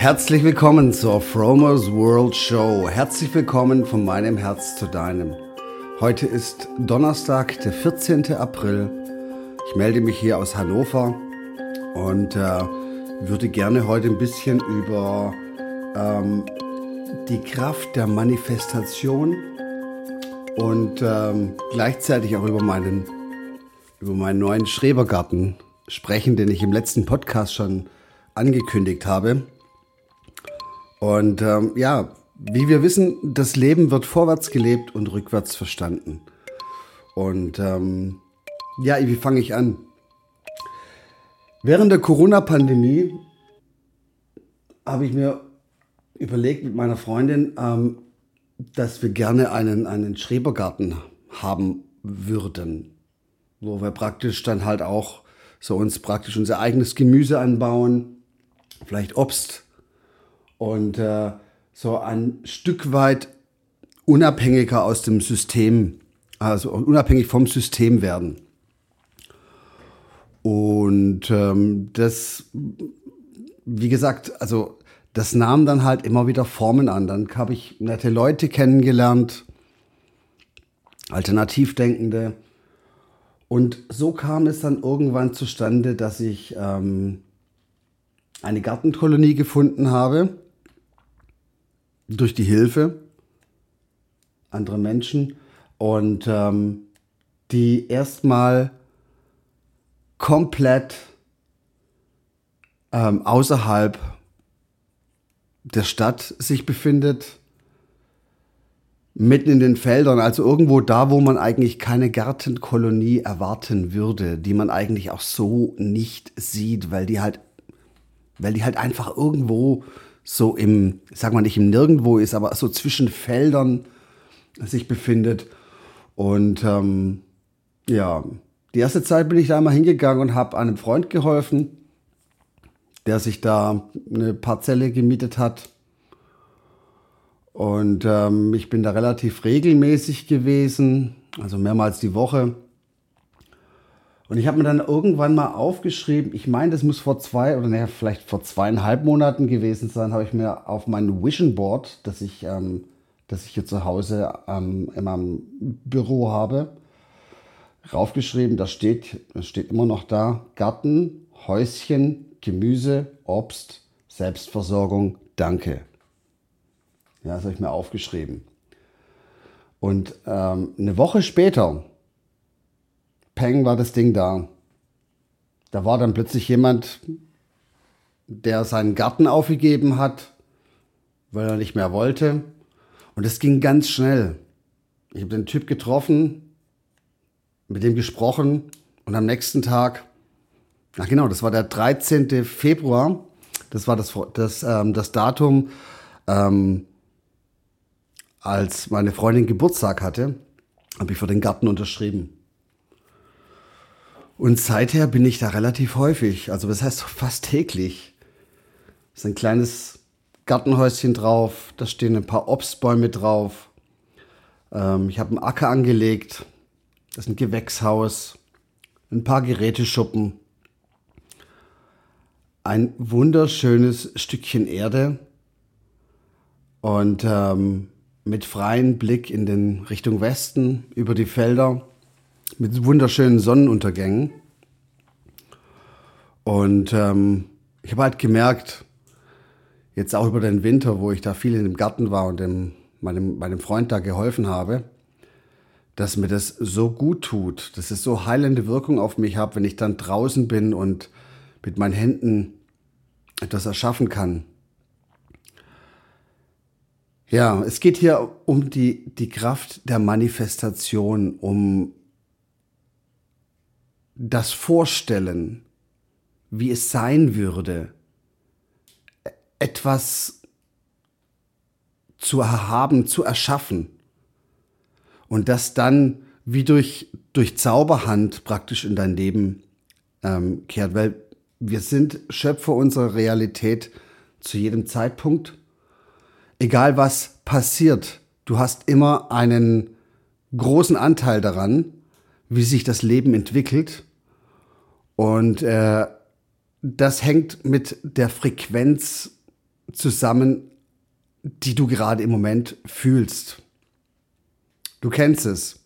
Herzlich willkommen zur Fromers World Show. Herzlich willkommen von meinem Herz zu deinem. Heute ist Donnerstag, der 14. April. Ich melde mich hier aus Hannover und äh, würde gerne heute ein bisschen über ähm, die Kraft der Manifestation und ähm, gleichzeitig auch über meinen, über meinen neuen Schrebergarten sprechen, den ich im letzten Podcast schon angekündigt habe. Und ähm, ja, wie wir wissen, das Leben wird vorwärts gelebt und rückwärts verstanden. Und ähm, ja, wie fange ich an? Während der Corona-Pandemie habe ich mir überlegt mit meiner Freundin, ähm, dass wir gerne einen, einen Schrebergarten haben würden, wo wir praktisch dann halt auch so uns praktisch unser eigenes Gemüse anbauen, vielleicht Obst und äh, so ein Stück weit unabhängiger aus dem System, also unabhängig vom System werden. Und ähm, das, wie gesagt, also das nahm dann halt immer wieder Formen an. Dann habe ich nette Leute kennengelernt, Alternativdenkende. Und so kam es dann irgendwann zustande, dass ich ähm, eine Gartenkolonie gefunden habe durch die Hilfe anderer Menschen. Und ähm, die erstmal komplett ähm, außerhalb der Stadt sich befindet, mitten in den Feldern, also irgendwo da, wo man eigentlich keine Gartenkolonie erwarten würde, die man eigentlich auch so nicht sieht, weil die halt, weil die halt einfach irgendwo so im, sag mal nicht im Nirgendwo ist, aber so zwischen Feldern sich befindet. Und ähm, ja, die erste Zeit bin ich da mal hingegangen und habe einem Freund geholfen, der sich da eine Parzelle gemietet hat. Und ähm, ich bin da relativ regelmäßig gewesen, also mehrmals die Woche. Und ich habe mir dann irgendwann mal aufgeschrieben, ich meine, das muss vor zwei oder naja, vielleicht vor zweieinhalb Monaten gewesen sein, habe ich mir auf mein Vision Board, das ich, ähm, das ich hier zu Hause ähm, in meinem Büro habe, raufgeschrieben. Das steht, das steht immer noch da: Garten, Häuschen, Gemüse, Obst, Selbstversorgung, danke. Ja, das habe ich mir aufgeschrieben. Und ähm, eine Woche später Peng war das Ding da. Da war dann plötzlich jemand, der seinen Garten aufgegeben hat, weil er nicht mehr wollte. Und es ging ganz schnell. Ich habe den Typ getroffen, mit dem gesprochen und am nächsten Tag, ach genau, das war der 13. Februar, das war das, das, ähm, das Datum, ähm, als meine Freundin Geburtstag hatte, habe ich für den Garten unterschrieben. Und seither bin ich da relativ häufig, also das heißt fast täglich. Das ist ein kleines Gartenhäuschen drauf, da stehen ein paar Obstbäume drauf. Ähm, ich habe einen Acker angelegt, das ist ein Gewächshaus, ein paar Geräteschuppen, ein wunderschönes Stückchen Erde und ähm, mit freiem Blick in den Richtung Westen über die Felder mit wunderschönen Sonnenuntergängen. Und ähm, ich habe halt gemerkt, jetzt auch über den Winter, wo ich da viel in dem Garten war und dem, meinem, meinem Freund da geholfen habe, dass mir das so gut tut, dass es so heilende Wirkung auf mich hat, wenn ich dann draußen bin und mit meinen Händen etwas erschaffen kann. Ja, es geht hier um die, die Kraft der Manifestation, um das Vorstellen, wie es sein würde, etwas zu erhaben, zu erschaffen. Und das dann wie durch, durch Zauberhand praktisch in dein Leben ähm, kehrt, weil wir sind Schöpfer unserer Realität zu jedem Zeitpunkt. Egal was passiert, du hast immer einen großen Anteil daran, wie sich das Leben entwickelt und äh, das hängt mit der Frequenz zusammen, die du gerade im Moment fühlst. Du kennst es.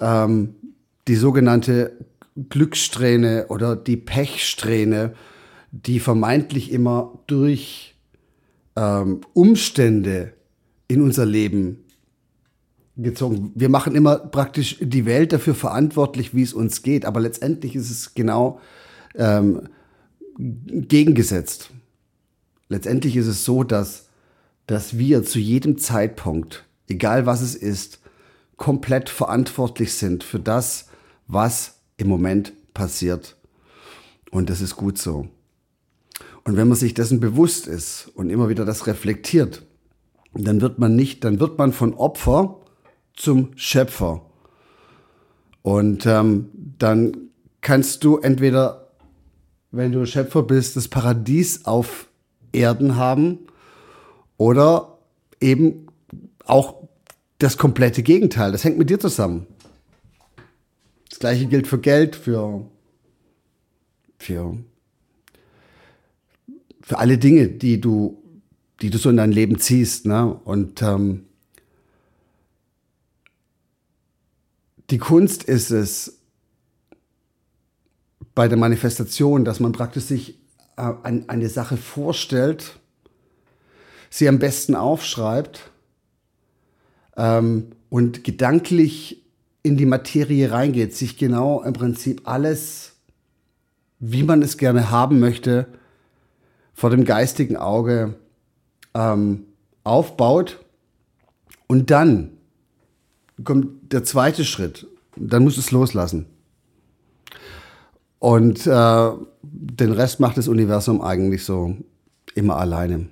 Ähm, die sogenannte Glückssträhne oder die Pechsträhne, die vermeintlich immer durch ähm, Umstände in unser Leben gezogen. Wir machen immer praktisch die Welt dafür verantwortlich, wie es uns geht, aber letztendlich ist es genau ähm, gegengesetzt. Letztendlich ist es so, dass, dass wir zu jedem Zeitpunkt, egal was es ist, komplett verantwortlich sind für das, was im Moment passiert. Und das ist gut so. Und wenn man sich dessen bewusst ist und immer wieder das reflektiert, dann wird man nicht, dann wird man von Opfer zum Schöpfer. Und ähm, dann kannst du entweder, wenn du Schöpfer bist, das Paradies auf Erden haben oder eben auch das komplette Gegenteil. Das hängt mit dir zusammen. Das gleiche gilt für Geld, für, für, für alle Dinge, die du, die du so in dein Leben ziehst. Ne? Und ähm, die Kunst ist es bei der Manifestation, dass man praktisch sich äh, eine Sache vorstellt, sie am besten aufschreibt ähm, und gedanklich in die Materie reingeht, sich genau im Prinzip alles, wie man es gerne haben möchte, vor dem geistigen Auge ähm, aufbaut und dann kommt der zweite Schritt. Dann musst du es loslassen. Und äh, den Rest macht das Universum eigentlich so immer alleine.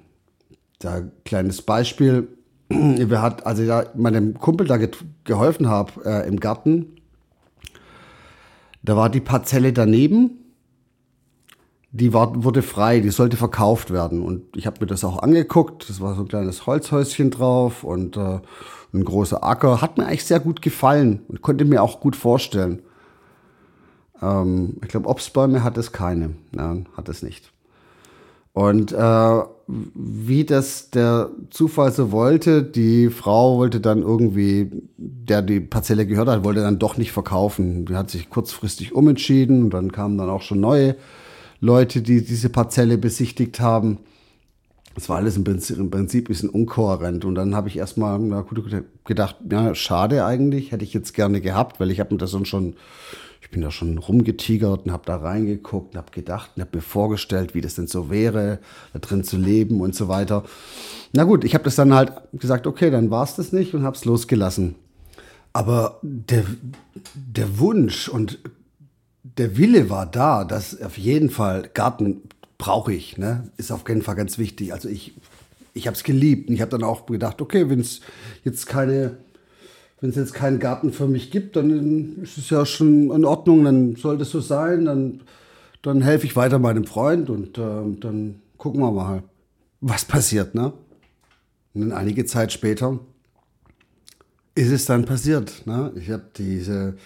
Da kleines Beispiel. Wir hat, als ich meinem Kumpel da ge geholfen habe äh, im Garten, da war die Parzelle daneben, die war, wurde frei, die sollte verkauft werden. Und ich habe mir das auch angeguckt. Das war so ein kleines Holzhäuschen drauf und äh, ein großer Acker. Hat mir eigentlich sehr gut gefallen und konnte mir auch gut vorstellen. Ähm, ich glaube, Obstbäume hat es keine. Nein, hat es nicht. Und äh, wie das der Zufall so wollte, die Frau wollte dann irgendwie, der die Parzelle gehört hat, wollte dann doch nicht verkaufen. Die hat sich kurzfristig umentschieden und dann kamen dann auch schon neue Leute, die diese Parzelle besichtigt haben. Das war alles im Prinzip, im Prinzip ein bisschen unkohärent. Und dann habe ich erstmal gut, gedacht, ja, schade eigentlich, hätte ich jetzt gerne gehabt, weil ich habe mir das dann schon, ich bin da schon rumgetigert und habe da reingeguckt und habe gedacht und habe mir vorgestellt, wie das denn so wäre, da drin zu leben und so weiter. Na gut, ich habe das dann halt gesagt, okay, dann war es das nicht und habe es losgelassen. Aber der, der Wunsch und der Wille war da, dass auf jeden Fall Garten brauche ich, ne? ist auf jeden Fall ganz wichtig. Also ich, ich habe es geliebt und ich habe dann auch gedacht, okay, wenn es jetzt keine, wenn es jetzt keinen Garten für mich gibt, dann ist es ja schon in Ordnung, dann soll das so sein, dann, dann helfe ich weiter meinem Freund und äh, dann gucken wir mal, was passiert, ne? Und dann einige Zeit später ist es dann passiert. Ne? Ich habe diese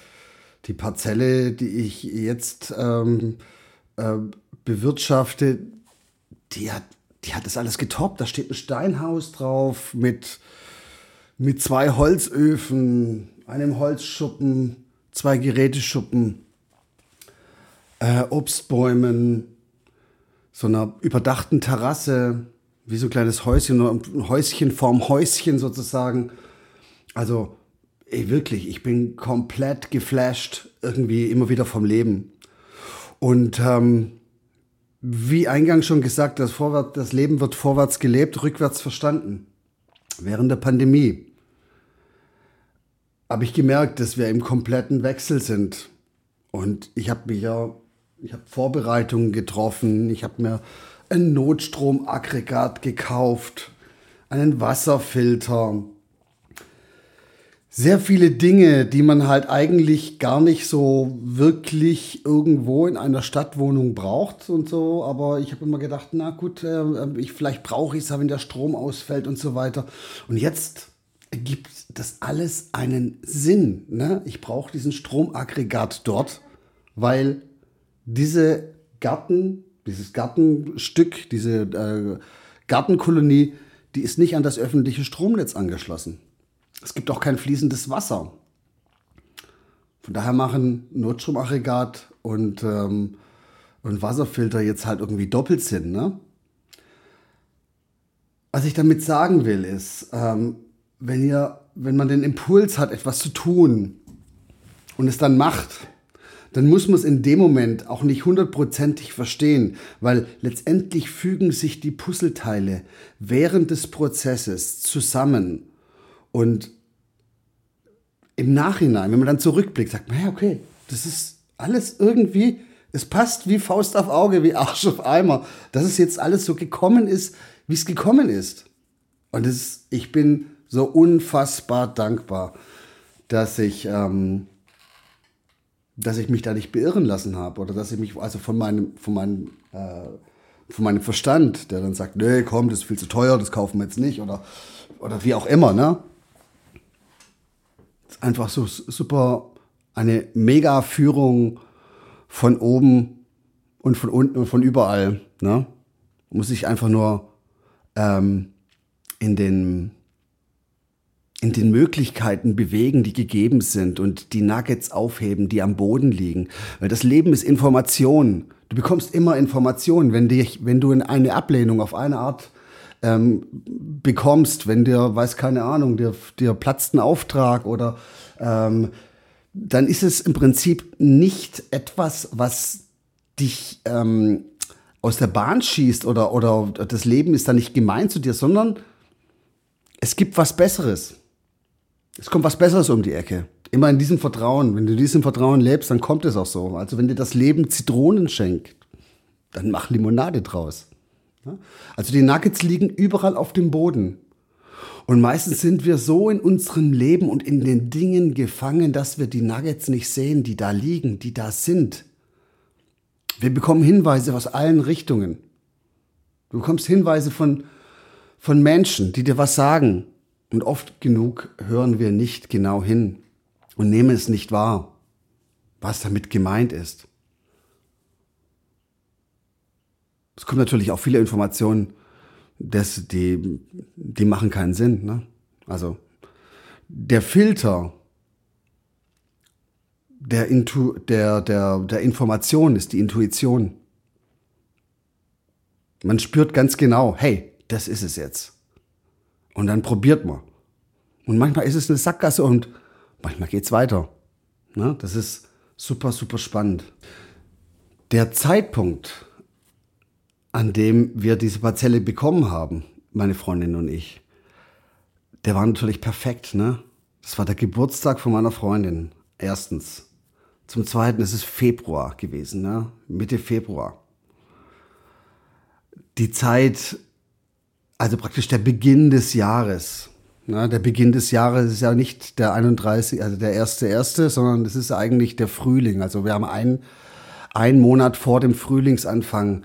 die Parzelle, die ich jetzt ähm, äh, bewirtschafte, die hat, die hat das alles getoppt. Da steht ein Steinhaus drauf mit, mit zwei Holzöfen, einem Holzschuppen, zwei Geräteschuppen, äh, Obstbäumen, so einer überdachten Terrasse, wie so ein kleines Häuschen, ein Häuschen vorm Häuschen sozusagen. Also ey, wirklich, ich bin komplett geflasht irgendwie immer wieder vom Leben. Und ähm, wie eingangs schon gesagt, das, Vorwärts, das Leben wird vorwärts gelebt, rückwärts verstanden. Während der Pandemie habe ich gemerkt, dass wir im kompletten Wechsel sind. Und ich habe mich ja, ich habe Vorbereitungen getroffen, ich habe mir ein Notstromaggregat gekauft, einen Wasserfilter, sehr viele Dinge, die man halt eigentlich gar nicht so wirklich irgendwo in einer Stadtwohnung braucht und so. Aber ich habe immer gedacht, na gut, äh, ich, vielleicht brauche ich es, wenn der Strom ausfällt und so weiter. Und jetzt ergibt das alles einen Sinn. Ne? Ich brauche diesen Stromaggregat dort, weil diese Garten, dieses Gartenstück, diese äh, Gartenkolonie, die ist nicht an das öffentliche Stromnetz angeschlossen. Es gibt auch kein fließendes Wasser. Von daher machen Notstromaggregat und, ähm, und Wasserfilter jetzt halt irgendwie doppelt Sinn. Ne? Was ich damit sagen will, ist, ähm, wenn, ihr, wenn man den Impuls hat, etwas zu tun und es dann macht, dann muss man es in dem Moment auch nicht hundertprozentig verstehen, weil letztendlich fügen sich die Puzzleteile während des Prozesses zusammen und im Nachhinein, wenn man dann zurückblickt, sagt man, ja, okay, das ist alles irgendwie, es passt wie Faust auf Auge, wie Arsch auf Eimer, dass es jetzt alles so gekommen ist, wie es gekommen ist. Und ist, ich bin so unfassbar dankbar, dass ich, ähm, dass ich mich da nicht beirren lassen habe oder dass ich mich also von meinem, von meinem, äh, von meinem Verstand, der dann sagt, nee, komm, das ist viel zu teuer, das kaufen wir jetzt nicht oder, oder wie auch immer, ne? Einfach so super, eine mega Führung von oben und von unten und von überall, ne? Muss ich einfach nur ähm, in den in den Möglichkeiten bewegen, die gegeben sind und die Nuggets aufheben, die am Boden liegen. Weil das Leben ist Information. Du bekommst immer Informationen, wenn, dich, wenn du in eine Ablehnung auf eine Art ähm, bekommst, wenn dir, weiß keine Ahnung, dir, dir platzt ein Auftrag oder ähm, dann ist es im Prinzip nicht etwas, was dich ähm, aus der Bahn schießt oder, oder das Leben ist da nicht gemein zu dir, sondern es gibt was Besseres. Es kommt was Besseres um die Ecke. Immer in diesem Vertrauen. Wenn du diesem Vertrauen lebst, dann kommt es auch so. Also wenn dir das Leben Zitronen schenkt, dann mach Limonade draus. Also die Nuggets liegen überall auf dem Boden. Und meistens sind wir so in unserem Leben und in den Dingen gefangen, dass wir die Nuggets nicht sehen, die da liegen, die da sind. Wir bekommen Hinweise aus allen Richtungen. Du bekommst Hinweise von, von Menschen, die dir was sagen. Und oft genug hören wir nicht genau hin und nehmen es nicht wahr, was damit gemeint ist. Es kommen natürlich auch viele Informationen, das, die, die machen keinen Sinn. Ne? Also der Filter der, Intu, der, der, der Information ist die Intuition. Man spürt ganz genau, hey, das ist es jetzt. Und dann probiert man. Und manchmal ist es eine Sackgasse und manchmal geht es weiter. Ne? Das ist super, super spannend. Der Zeitpunkt, an dem wir diese Parzelle bekommen haben, meine Freundin und ich, der war natürlich perfekt. Ne? Das war der Geburtstag von meiner Freundin. Erstens. Zum Zweiten ist es Februar gewesen, ne? Mitte Februar. Die Zeit, also praktisch der Beginn des Jahres. Ne? Der Beginn des Jahres ist ja nicht der 31, also der erste erste, sondern es ist eigentlich der Frühling. Also wir haben einen, einen Monat vor dem Frühlingsanfang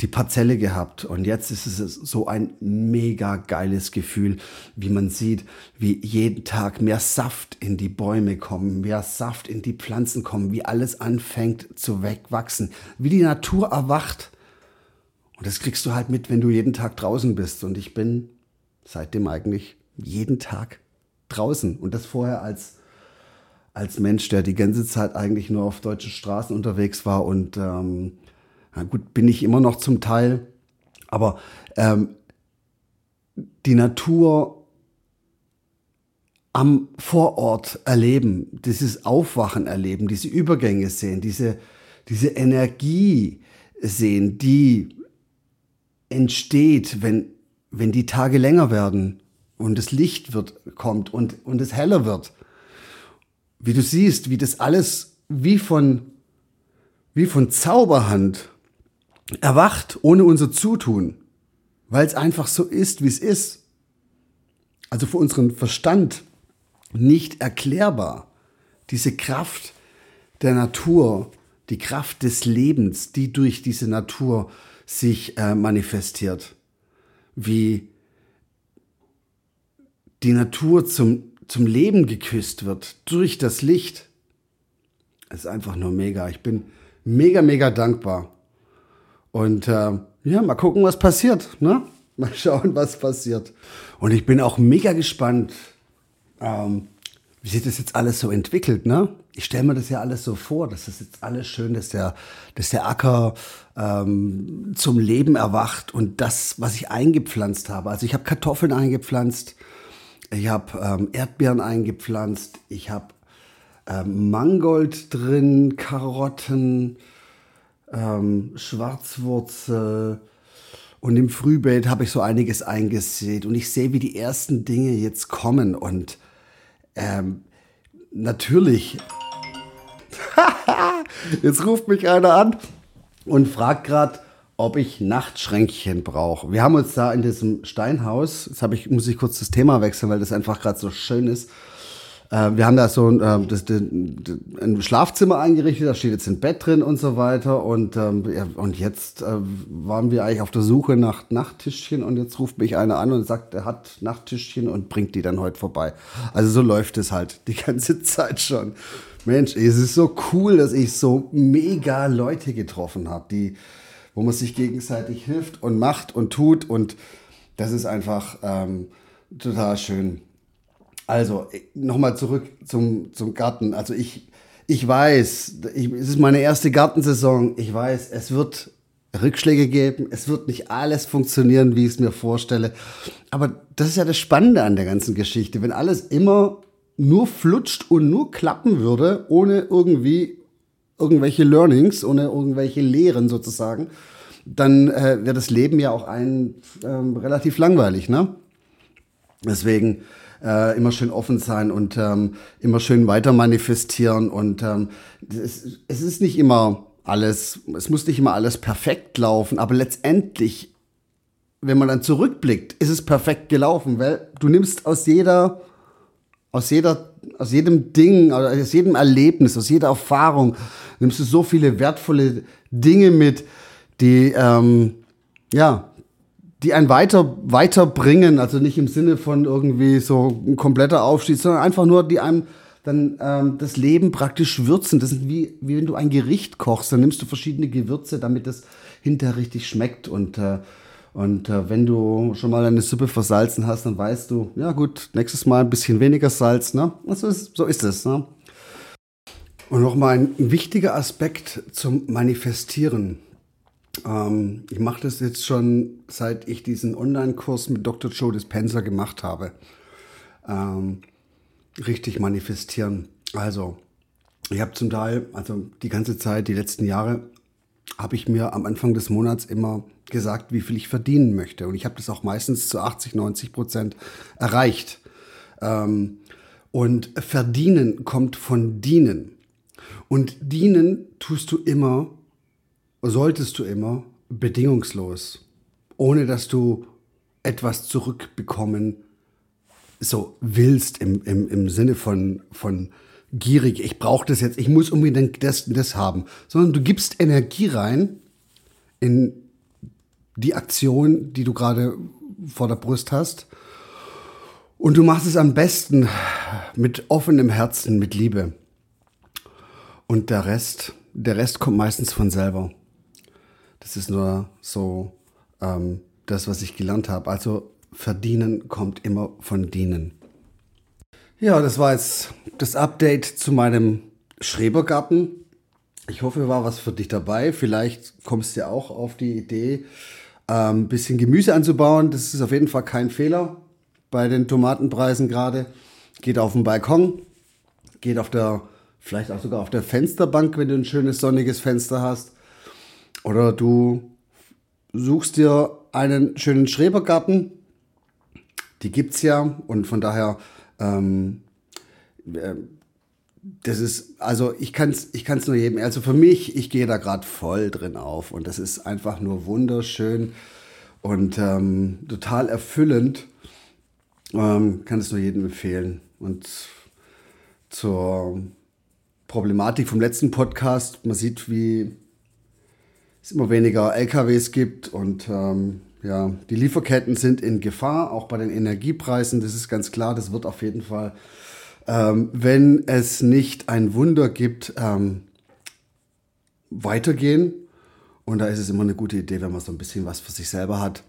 die Parzelle gehabt. Und jetzt ist es so ein mega geiles Gefühl, wie man sieht, wie jeden Tag mehr Saft in die Bäume kommen, mehr Saft in die Pflanzen kommen, wie alles anfängt zu wachsen, wie die Natur erwacht. Und das kriegst du halt mit, wenn du jeden Tag draußen bist. Und ich bin seitdem eigentlich jeden Tag draußen. Und das vorher als, als Mensch, der die ganze Zeit eigentlich nur auf deutschen Straßen unterwegs war und ähm, na gut, bin ich immer noch zum Teil, aber ähm, die Natur am Vorort erleben, dieses Aufwachen erleben, diese Übergänge sehen, diese, diese Energie sehen, die entsteht, wenn, wenn die Tage länger werden und das Licht wird, kommt und, und es heller wird. Wie du siehst, wie das alles wie von, wie von Zauberhand erwacht ohne unser Zutun, weil es einfach so ist, wie es ist. Also für unseren Verstand nicht erklärbar. Diese Kraft der Natur, die Kraft des Lebens, die durch diese Natur sich äh, manifestiert. Wie die Natur zum, zum Leben geküsst wird durch das Licht. Es ist einfach nur mega. Ich bin mega, mega dankbar und äh, ja, mal gucken, was passiert. Ne? Mal schauen, was passiert. Und ich bin auch mega gespannt, ähm, wie sich das jetzt alles so entwickelt. Ne? Ich stelle mir das ja alles so vor, dass das jetzt alles schön, dass der, dass der Acker ähm, zum Leben erwacht und das, was ich eingepflanzt habe. Also ich habe Kartoffeln eingepflanzt, ich habe ähm, Erdbeeren eingepflanzt, ich habe ähm, Mangold drin, Karotten, ähm, Schwarzwurzel. Und im Frühbeet habe ich so einiges eingesät. Und ich sehe, wie die ersten Dinge jetzt kommen. Und ähm, natürlich, jetzt ruft mich einer an und fragt gerade, ob ich Nachtschränkchen brauche. Wir haben uns da in diesem Steinhaus, jetzt ich, muss ich kurz das Thema wechseln, weil das einfach gerade so schön ist. Äh, wir haben da so ein, äh, das, ein, Schlafzimmer eingerichtet, da steht jetzt ein Bett drin und so weiter. Und, ähm, ja, und jetzt äh, waren wir eigentlich auf der Suche nach Nachttischchen und jetzt ruft mich einer an und sagt, er hat Nachttischchen und bringt die dann heute vorbei. Also so läuft es halt die ganze Zeit schon. Mensch, es ist so cool, dass ich so mega Leute getroffen habe, die, wo man sich gegenseitig hilft und macht und tut und das ist einfach ähm, total schön. Also, nochmal zurück zum, zum Garten. Also ich, ich weiß, ich, es ist meine erste Gartensaison. Ich weiß, es wird Rückschläge geben. Es wird nicht alles funktionieren, wie ich es mir vorstelle. Aber das ist ja das Spannende an der ganzen Geschichte. Wenn alles immer nur flutscht und nur klappen würde, ohne irgendwie irgendwelche Learnings, ohne irgendwelche Lehren sozusagen, dann äh, wäre das Leben ja auch ein ähm, relativ langweilig, ne? Deswegen äh, immer schön offen sein und ähm, immer schön weiter manifestieren. Und ähm, es, es ist nicht immer alles, es muss nicht immer alles perfekt laufen, aber letztendlich, wenn man dann zurückblickt, ist es perfekt gelaufen, weil du nimmst aus jeder, aus jeder, aus jedem Ding, aus jedem Erlebnis, aus jeder Erfahrung, nimmst du so viele wertvolle Dinge mit, die, ähm, ja, die einen weiter, weiterbringen, also nicht im Sinne von irgendwie so ein kompletter Aufstieg, sondern einfach nur, die einem dann ähm, das Leben praktisch würzen. Das ist wie, wie wenn du ein Gericht kochst, dann nimmst du verschiedene Gewürze, damit es hinterher richtig schmeckt. Und, äh, und äh, wenn du schon mal eine Suppe versalzen hast, dann weißt du, ja gut, nächstes Mal ein bisschen weniger Salz. Ne? Also ist, so ist es. Ne? Und nochmal ein wichtiger Aspekt zum Manifestieren. Ähm, ich mache das jetzt schon, seit ich diesen Online-Kurs mit Dr. Joe Dispenza gemacht habe. Ähm, richtig manifestieren. Also, ich habe zum Teil, also die ganze Zeit, die letzten Jahre, habe ich mir am Anfang des Monats immer gesagt, wie viel ich verdienen möchte. Und ich habe das auch meistens zu 80, 90 Prozent erreicht. Ähm, und verdienen kommt von dienen. Und dienen tust du immer solltest du immer bedingungslos, ohne dass du etwas zurückbekommen so willst im, im, im Sinne von, von gierig, ich brauche das jetzt, ich muss unbedingt das, das haben, sondern du gibst Energie rein in die Aktion, die du gerade vor der Brust hast. Und du machst es am besten mit offenem Herzen, mit Liebe. Und der Rest, der Rest kommt meistens von selber. Das ist nur so ähm, das, was ich gelernt habe. Also verdienen kommt immer von dienen. Ja, das war jetzt das Update zu meinem Schrebergarten. Ich hoffe, war was für dich dabei. Vielleicht kommst du ja auch auf die Idee, ein ähm, bisschen Gemüse anzubauen. Das ist auf jeden Fall kein Fehler bei den Tomatenpreisen gerade. Geht auf den Balkon, geht auf der, vielleicht auch sogar auf der Fensterbank, wenn du ein schönes sonniges Fenster hast. Oder du suchst dir einen schönen Schrebergarten. Die gibt es ja und von daher, ähm, äh, das ist, also ich kann es ich kann's nur jedem, also für mich, ich gehe da gerade voll drin auf und das ist einfach nur wunderschön und ähm, total erfüllend. Ähm, kann es nur jedem empfehlen. Und zur Problematik vom letzten Podcast, man sieht, wie es immer weniger LKWs gibt und ähm, ja, die Lieferketten sind in Gefahr, auch bei den Energiepreisen. Das ist ganz klar, das wird auf jeden Fall, ähm, wenn es nicht ein Wunder gibt, ähm, weitergehen. Und da ist es immer eine gute Idee, wenn man so ein bisschen was für sich selber hat.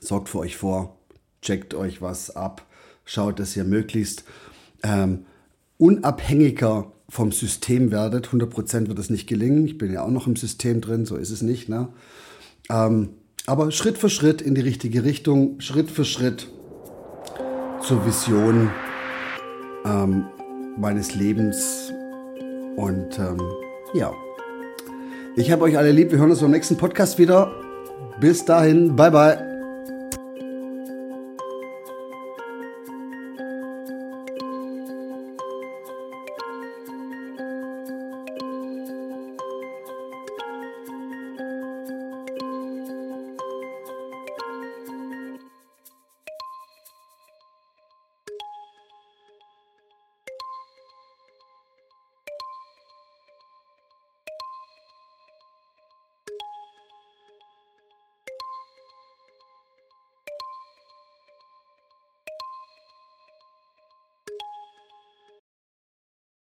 sorgt für euch vor, checkt euch was ab, schaut, dass ihr möglichst ähm, unabhängiger vom System werdet. 100% wird es nicht gelingen. Ich bin ja auch noch im System drin, so ist es nicht. Ne? Ähm, aber Schritt für Schritt in die richtige Richtung, Schritt für Schritt zur Vision ähm, meines Lebens. Und ähm, ja, ich habe euch alle lieb. Wir hören uns beim nächsten Podcast wieder. Bis dahin, bye bye.